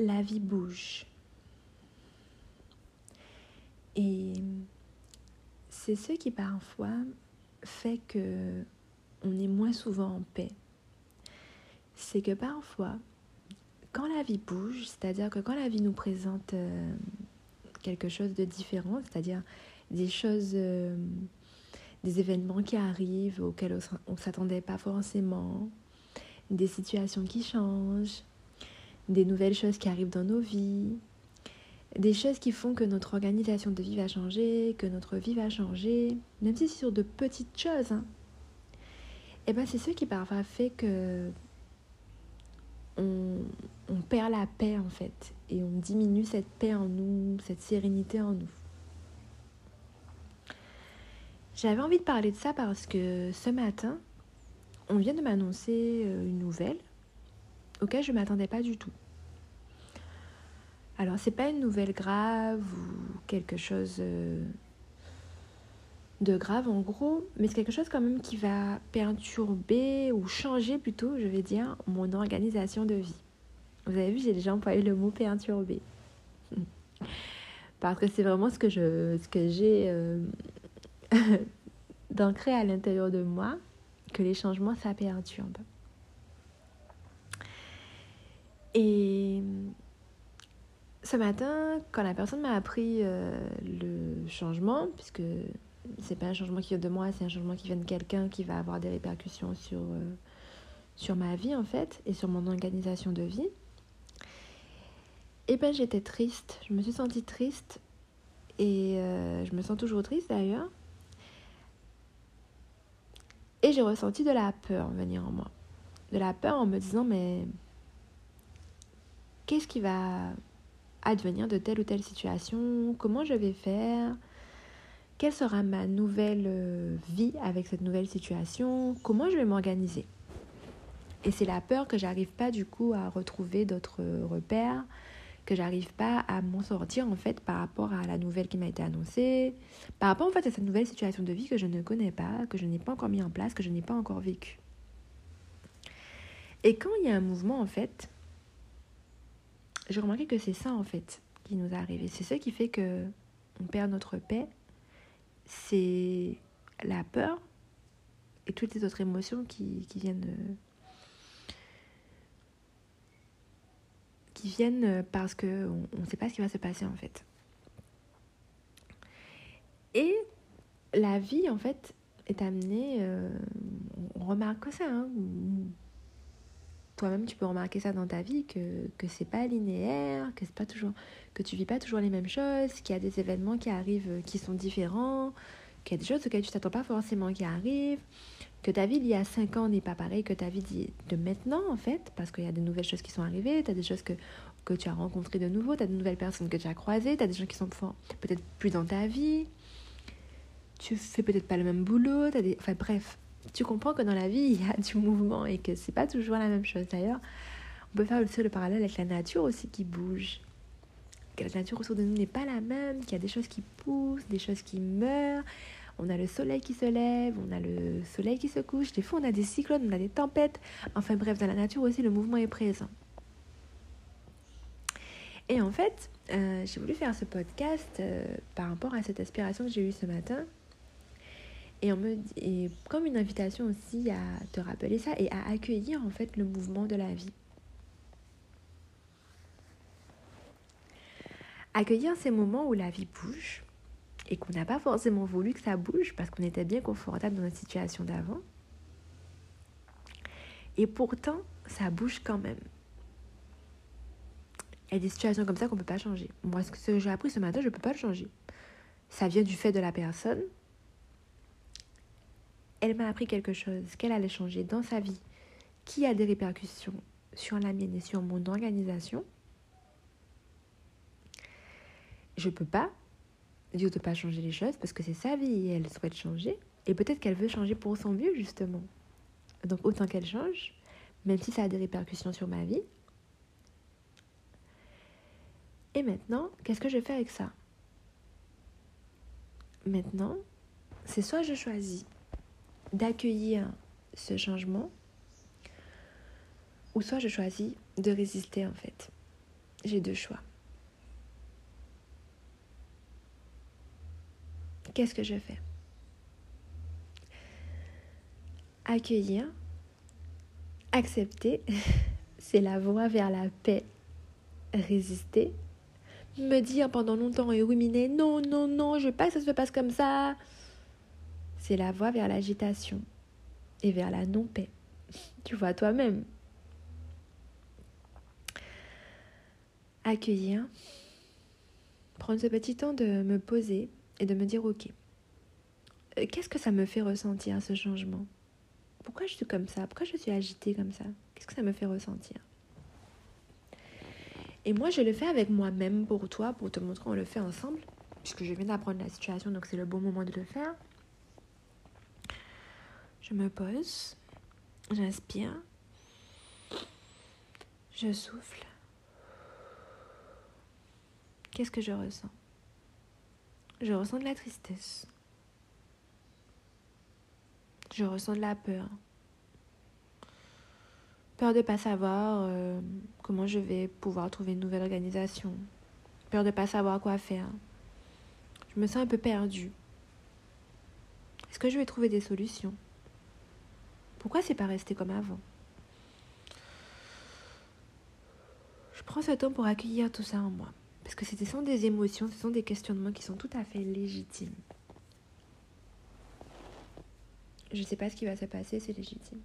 la vie bouge. Et c'est ce qui parfois fait que on est moins souvent en paix. C'est que parfois, quand la vie bouge, c'est-à-dire que quand la vie nous présente euh, quelque chose de différent, c'est-à-dire des choses, euh, des événements qui arrivent auxquels on ne s'attendait pas forcément, des situations qui changent, des nouvelles choses qui arrivent dans nos vies, des choses qui font que notre organisation de vie va changer, que notre vie va changer, même si c'est sur de petites choses. Hein. Et eh ben c'est ce qui parfois fait que on, on perd la paix en fait et on diminue cette paix en nous, cette sérénité en nous. J'avais envie de parler de ça parce que ce matin, on vient de m'annoncer euh, une nouvelle auquel je ne m'attendais pas du tout. Alors, c'est pas une nouvelle grave ou quelque chose euh, de grave en gros, mais c'est quelque chose quand même qui va perturber ou changer plutôt, je vais dire, mon organisation de vie. Vous avez vu, j'ai déjà employé le mot perturber. Parce que c'est vraiment ce que j'ai euh, d'ancré à l'intérieur de moi que les changements ça perturbe. Et ce matin, quand la personne m'a appris euh, le changement, puisque c'est pas un changement qui vient de moi, c'est un changement qui vient de quelqu'un qui va avoir des répercussions sur, euh, sur ma vie en fait et sur mon organisation de vie. Et eh ben j'étais triste, je me suis sentie triste et euh, je me sens toujours triste d'ailleurs. Et j'ai ressenti de la peur venir en moi. De la peur en me disant mais qu'est-ce qui va advenir de telle ou telle situation, comment je vais faire, quelle sera ma nouvelle euh, vie avec cette nouvelle situation, comment je vais m'organiser. Et c'est la peur que j'arrive pas du coup à retrouver d'autres repères, que j'arrive pas à m'en sortir en fait par rapport à la nouvelle qui m'a été annoncée, par rapport en fait à cette nouvelle situation de vie que je ne connais pas, que je n'ai pas encore mis en place, que je n'ai pas encore vécu. Et quand il y a un mouvement en fait, j'ai remarqué que c'est ça en fait qui nous arrive. Et c'est ce qui fait que on perd notre paix. C'est la peur et toutes les autres émotions qui, qui viennent qui viennent parce que on ne sait pas ce qui va se passer en fait. Et la vie en fait est amenée, euh, on remarque ça, hein, toi-même tu peux remarquer ça dans ta vie que que c'est pas linéaire, que c'est pas toujours que tu vis pas toujours les mêmes choses, qu'il y a des événements qui arrivent euh, qui sont différents, qu'il y a des choses auxquelles tu t'attends pas forcément qui arrivent, que ta vie d'il y a 5 ans n'est pas pareille que ta vie de maintenant en fait, parce qu'il y a de nouvelles choses qui sont arrivées, tu as des choses que que tu as rencontrées de nouveau, tu as de nouvelles personnes que tu as croisées, tu as des gens qui sont peut-être plus dans ta vie. Tu fais peut-être pas le même boulot, as des enfin bref, tu comprends que dans la vie, il y a du mouvement et que c'est pas toujours la même chose. D'ailleurs, on peut faire aussi le parallèle avec la nature aussi qui bouge. Que la nature autour de nous n'est pas la même, qu'il y a des choses qui poussent, des choses qui meurent. On a le soleil qui se lève, on a le soleil qui se couche. Des fois, on a des cyclones, on a des tempêtes. Enfin bref, dans la nature aussi, le mouvement est présent. Et en fait, euh, j'ai voulu faire ce podcast euh, par rapport à cette aspiration que j'ai eue ce matin et, comme une invitation aussi à te rappeler ça et à accueillir en fait le mouvement de la vie. Accueillir ces moments où la vie bouge et qu'on n'a pas forcément voulu que ça bouge parce qu'on était bien confortable dans notre situation d'avant. Et pourtant, ça bouge quand même. Il y a des situations comme ça qu'on ne peut pas changer. Moi, ce que j'ai appris ce matin, je ne peux pas le changer. Ça vient du fait de la personne, elle m'a appris quelque chose, qu'elle allait changer dans sa vie, qui a des répercussions sur la mienne et sur mon organisation. Je ne peux pas dire de pas changer les choses parce que c'est sa vie et elle souhaite changer. Et peut-être qu'elle veut changer pour son mieux, justement. Donc autant qu'elle change, même si ça a des répercussions sur ma vie. Et maintenant, qu'est-ce que je fais avec ça? Maintenant, c'est soit je choisis d'accueillir ce changement, ou soit je choisis de résister en fait. j'ai deux choix. Qu'est-ce que je fais? Accueillir, accepter, c'est la voie vers la paix. Résister, me dire pendant longtemps et ruminer non, non, non, je veux pas que ça se passe comme ça. C'est la voie vers l'agitation et vers la non-paix. Tu vois toi-même. Accueillir, prendre ce petit temps de me poser et de me dire ok, euh, qu'est-ce que ça me fait ressentir ce changement? Pourquoi je suis comme ça? Pourquoi je suis agitée comme ça? Qu'est-ce que ça me fait ressentir? Et moi, je le fais avec moi-même pour toi, pour te montrer, on le fait ensemble, puisque je viens d'apprendre la situation, donc c'est le bon moment de le faire. Je me pose, j'inspire, je souffle. Qu'est-ce que je ressens? Je ressens de la tristesse. Je ressens de la peur. Peur de ne pas savoir euh, comment je vais pouvoir trouver une nouvelle organisation. Peur de ne pas savoir quoi faire. Je me sens un peu perdue. Est-ce que je vais trouver des solutions? Pourquoi c'est pas resté comme avant? Je prends ce temps pour accueillir tout ça en moi. Parce que ce sont des émotions, ce sont des questionnements qui sont tout à fait légitimes. Je ne sais pas ce qui va se passer, c'est légitime.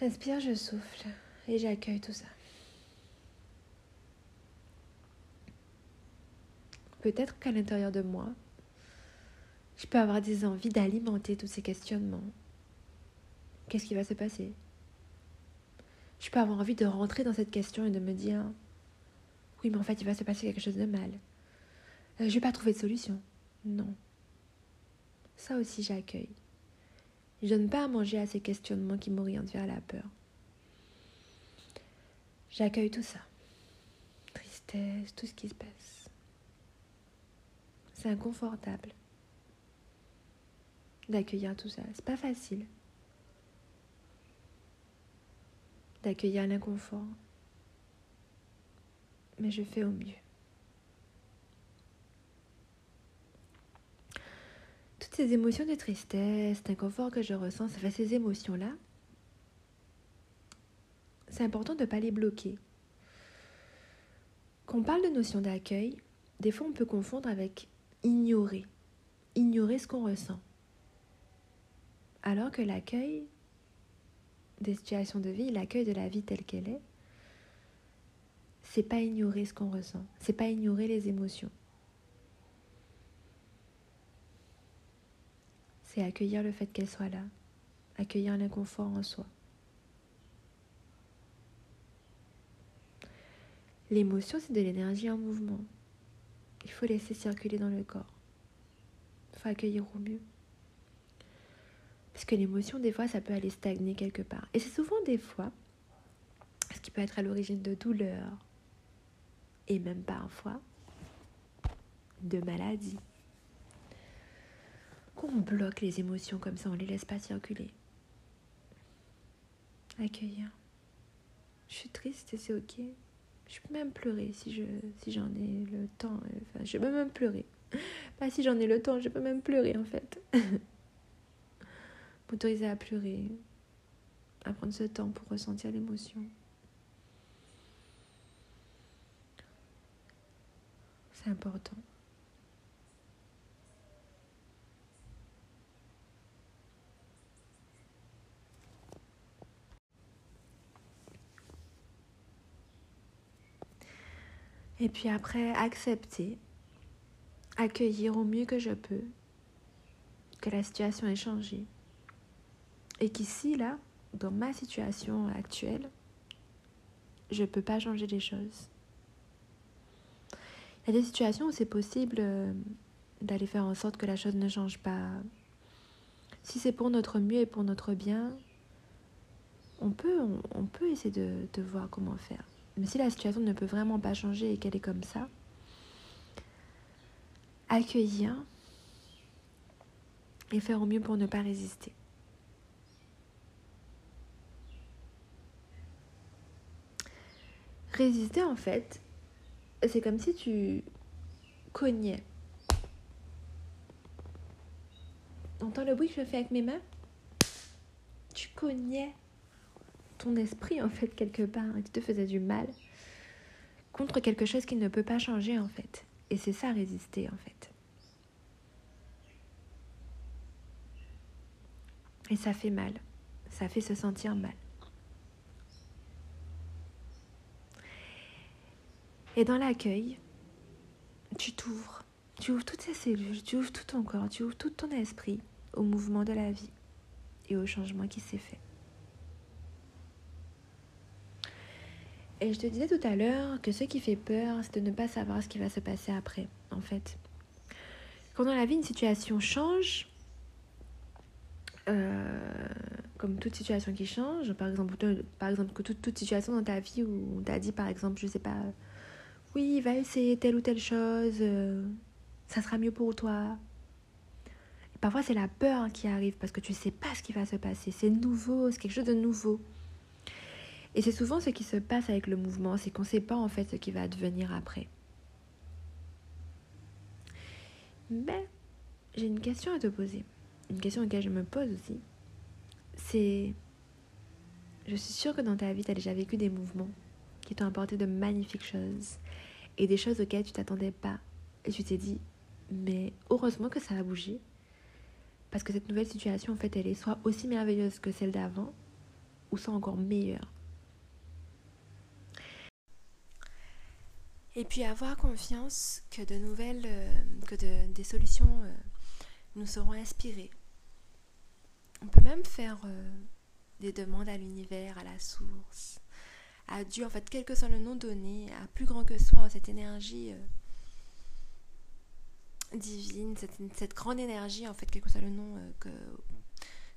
J'inspire, je souffle et j'accueille tout ça. Peut-être qu'à l'intérieur de moi, je peux avoir des envies d'alimenter tous ces questionnements. Qu'est-ce qui va se passer? Je peux avoir envie de rentrer dans cette question et de me dire oui, mais en fait, il va se passer quelque chose de mal. Euh, je vais pas trouver de solution. Non. Ça aussi, j'accueille. Je donne pas à manger à ces questionnements qui m'orientent vers la peur. J'accueille tout ça. Tristesse, tout ce qui se passe. C'est inconfortable d'accueillir tout ça. C'est pas facile d'accueillir l'inconfort. Mais je fais au mieux. ces émotions de tristesse, d'inconfort que je ressens, ça fait ces émotions-là, c'est important de ne pas les bloquer. Quand on parle de notion d'accueil, des fois on peut confondre avec ignorer. Ignorer ce qu'on ressent. Alors que l'accueil des situations de vie, l'accueil de la vie telle qu'elle est, c'est pas ignorer ce qu'on ressent, c'est pas ignorer les émotions. c'est accueillir le fait qu'elle soit là, accueillir l'inconfort en soi. L'émotion, c'est de l'énergie en mouvement. Il faut laisser circuler dans le corps. Il faut accueillir au mieux. Parce que l'émotion, des fois, ça peut aller stagner quelque part. Et c'est souvent des fois ce qui peut être à l'origine de douleurs et même parfois de maladies qu'on bloque les émotions comme ça, on les laisse pas circuler. Accueillir. Je suis triste c'est ok. Je peux même pleurer si je si j'en ai le temps. Enfin, je peux même pleurer. Pas si j'en ai le temps, je peux même pleurer en fait. M'autoriser à pleurer, à prendre ce temps pour ressentir l'émotion. C'est important. Et puis après, accepter, accueillir au mieux que je peux que la situation ait changé. Et qu'ici, là, dans ma situation actuelle, je ne peux pas changer les choses. Il y a des situations où c'est possible euh, d'aller faire en sorte que la chose ne change pas. Si c'est pour notre mieux et pour notre bien, on peut, on, peut essayer de voir comment faire. Mais si la situation ne peut vraiment pas changer et qu'elle est comme ça, accueillir et faire au mieux pour ne pas résister. Résister, en fait, c'est comme si tu cognais. Entends le bruit que je fais avec mes mains? Tu cognais ton esprit, en fait, quelque part, et tu te faisais du mal contre quelque chose qui ne peut pas changer, en fait. Et c'est ça, résister, en fait. Et ça fait mal. Ça fait se sentir mal. Et dans l'accueil, tu t'ouvres. Tu ouvres toutes ces cellules, tu ouvres tout ton corps, tu ouvres tout ton esprit au mouvement de la vie et au changement qui s'est fait. Et je te disais tout à l'heure que ce qui fait peur, c'est de ne pas savoir ce qui va se passer après, en fait. Quand dans la vie, une situation change, euh, comme toute situation qui change, par exemple, par exemple que toute, situation dans ta vie où on t'a dit, par exemple, je sais pas, oui, va essayer telle ou telle chose, euh, ça sera mieux pour toi. Parfois, c'est la peur qui arrive parce que tu ne sais pas ce qui va se passer. C'est nouveau, c'est quelque chose de nouveau. Et c'est souvent ce qui se passe avec le mouvement, c'est qu'on ne sait pas en fait ce qui va advenir après. Mais j'ai une question à te poser, une question laquelle je me pose aussi. C'est, je suis sûre que dans ta vie, tu as déjà vécu des mouvements qui t'ont apporté de magnifiques choses et des choses auxquelles tu t'attendais pas. Et tu t'es dit, mais heureusement que ça a bougé. Parce que cette nouvelle situation, en fait, elle est soit aussi merveilleuse que celle d'avant, ou soit encore meilleure. Et puis avoir confiance que de nouvelles, euh, que de, des solutions euh, nous seront inspirées. On peut même faire euh, des demandes à l'univers, à la source, à Dieu, en fait, quel que soit le nom donné, à plus grand que soi, cette énergie euh, divine, cette, grande énergie, en fait, quel que soit le nom euh, que,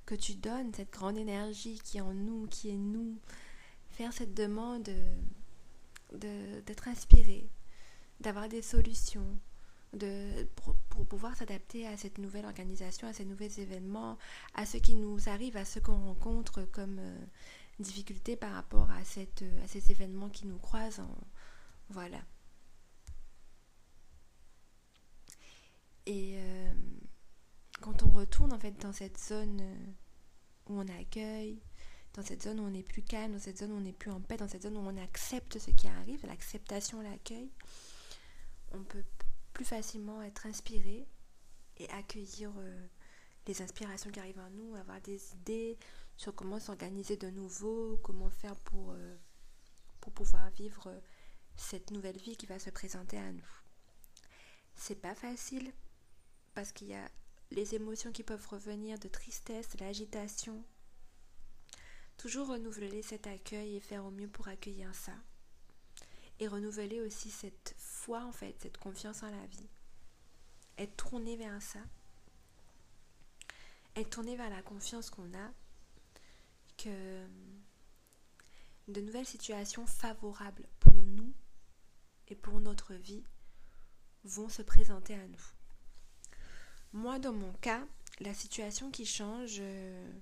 que tu donnes, cette grande énergie qui est en nous, qui est nous, faire cette demande d'être inspiré, d'avoir des solutions, de, pour, pouvoir s'adapter à cette nouvelle organisation, à ces nouveaux événements, à ce qui nous arrive, à ce qu'on rencontre comme euh, difficultés par rapport à, cette, à ces événements qui nous croisent. En, voilà. Et euh, quand on retourne en fait dans cette zone euh, où on accueille, dans cette zone où on est plus calme, dans cette zone où on est plus en paix, dans cette zone où on accepte ce qui arrive, l'acceptation, l'accueil, on peut plus facilement être inspiré et accueillir euh, les inspirations qui arrivent en nous, avoir des idées, sur comment s'organiser de nouveau, comment faire pour, euh, pouvoir vivre euh, cette nouvelle vie qui va se présenter à nous. C'est pas facile parce qu'il y a les émotions qui peuvent revenir de tristesse, l'agitation. Toujours renouveler cet accueil et faire au mieux pour accueillir ça. Et renouveler aussi cette foi en fait, cette confiance en la vie. Être tourné vers ça. Être tourné vers la confiance qu'on a de nouvelles situations favorables pour nous et pour notre vie vont se présenter à nous. Moi, dans mon cas, la situation qui change, euh,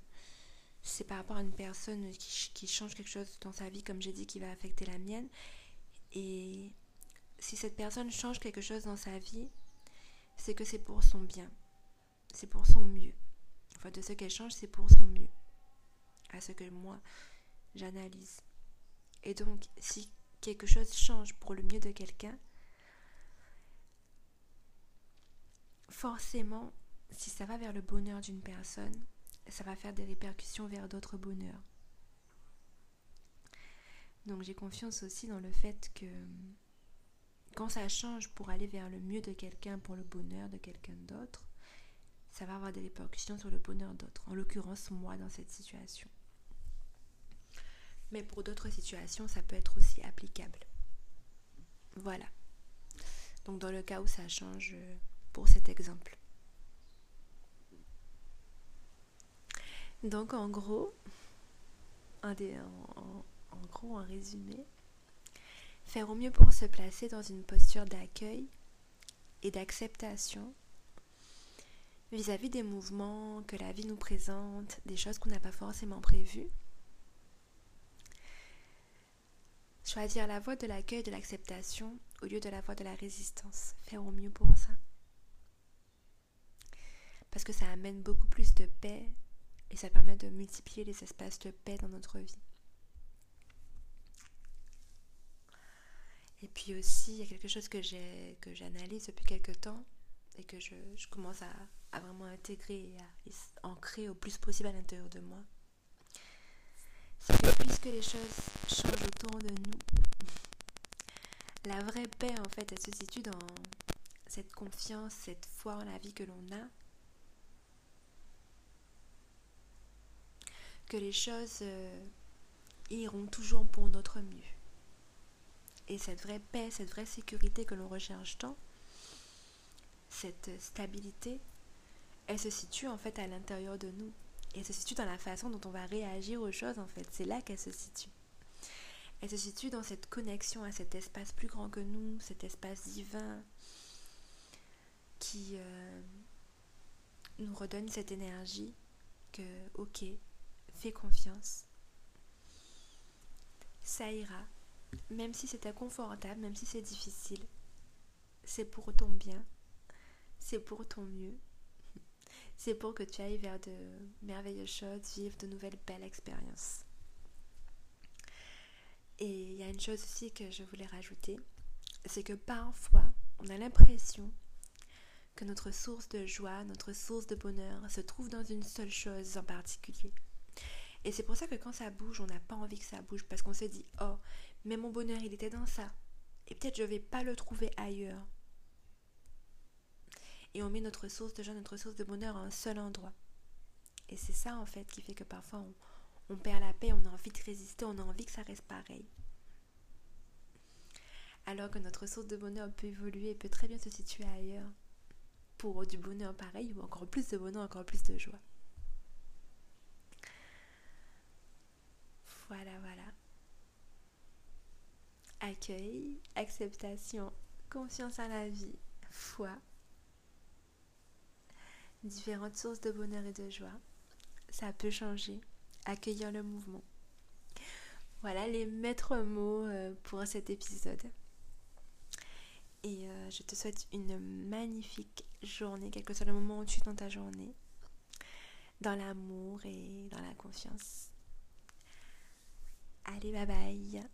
c'est par rapport à une personne qui, change quelque chose dans sa vie, comme j'ai dit, qui va affecter la mienne. Et si cette personne change quelque chose dans sa vie, c'est que c'est pour son bien. C'est pour son mieux. Enfin, de ce qu'elle change, c'est pour son mieux à ce que moi j'analyse. Et donc, si quelque chose change pour le mieux de quelqu'un, forcément, si ça va vers le bonheur d'une personne, ça va faire des répercussions vers d'autres bonheurs. Donc j'ai confiance aussi dans le fait que quand ça change pour aller vers le mieux de quelqu'un, pour le bonheur de quelqu'un d'autre, ça va avoir des répercussions sur le bonheur d'autres. En l'occurrence, moi dans cette situation. Mais pour d'autres situations, ça peut être aussi applicable. Voilà. Donc dans le cas où ça change euh, pour cet exemple. Donc en gros, en, en gros, en résumé, faire au mieux pour se placer dans une posture d'accueil et d'acceptation vis-à-vis des mouvements que la vie nous présente, des choses qu'on n'a pas forcément prévues Choisir la voie de l'accueil, de l'acceptation, au lieu de la voie de la résistance. Faire au mieux pour ça. Parce que ça amène beaucoup plus de paix et ça permet de multiplier les espaces de paix dans notre vie. Et puis aussi, il y a quelque chose que j'analyse depuis quelques temps et que je, commence à, vraiment intégrer et à ancrer au plus possible à l'intérieur de moi. Puisque les choses changent autour de nous, la vraie paix en fait, elle se situe dans cette confiance, cette foi en la vie que l'on a. Que les choses euh, iront toujours pour notre mieux. Et cette vraie paix, cette vraie sécurité que l'on recherche tant, cette stabilité, elle se situe en fait à l'intérieur de nous. Et elle se situe dans la façon dont on va réagir aux choses en fait. C'est là qu'elle se situe. Elle se situe dans cette connexion à cet espace plus grand que nous, cet espace divin qui euh, nous redonne cette énergie que, ok, fais confiance, ça ira, même si c'est inconfortable, même si c'est difficile, c'est pour ton bien, c'est pour ton mieux, c'est pour que tu ailles vers de merveilleuses choses, vivre de nouvelles belles expériences. Et il y a une chose aussi que je voulais rajouter, c'est que parfois on a l'impression que notre source de joie, notre source de bonheur se trouve dans une seule chose en particulier. Et c'est pour ça que quand ça bouge, on n'a pas envie que ça bouge parce qu'on se dit oh, mais mon bonheur, il était dans ça. Et peut-être je vais pas le trouver ailleurs. Et on met notre source de joie, notre source de bonheur à un seul endroit. Et c'est ça en fait qui fait que parfois on, perd la paix, on a envie de résister, on a envie que ça reste pareil. Alors que notre source de bonheur peut évoluer et peut très bien se situer ailleurs pour du bonheur pareil ou encore plus de bonheur, encore plus de joie. Voilà, voilà accueil, acceptation, confiance en la vie, foi, différentes sources de bonheur et de joie. Ça peut changer. Accueillir le mouvement. Voilà les maîtres mots euh, pour cet épisode. Et euh, je te souhaite une magnifique journée, quel que soit le moment où tu es dans ta journée, dans l'amour et dans la confiance. Allez, bye bye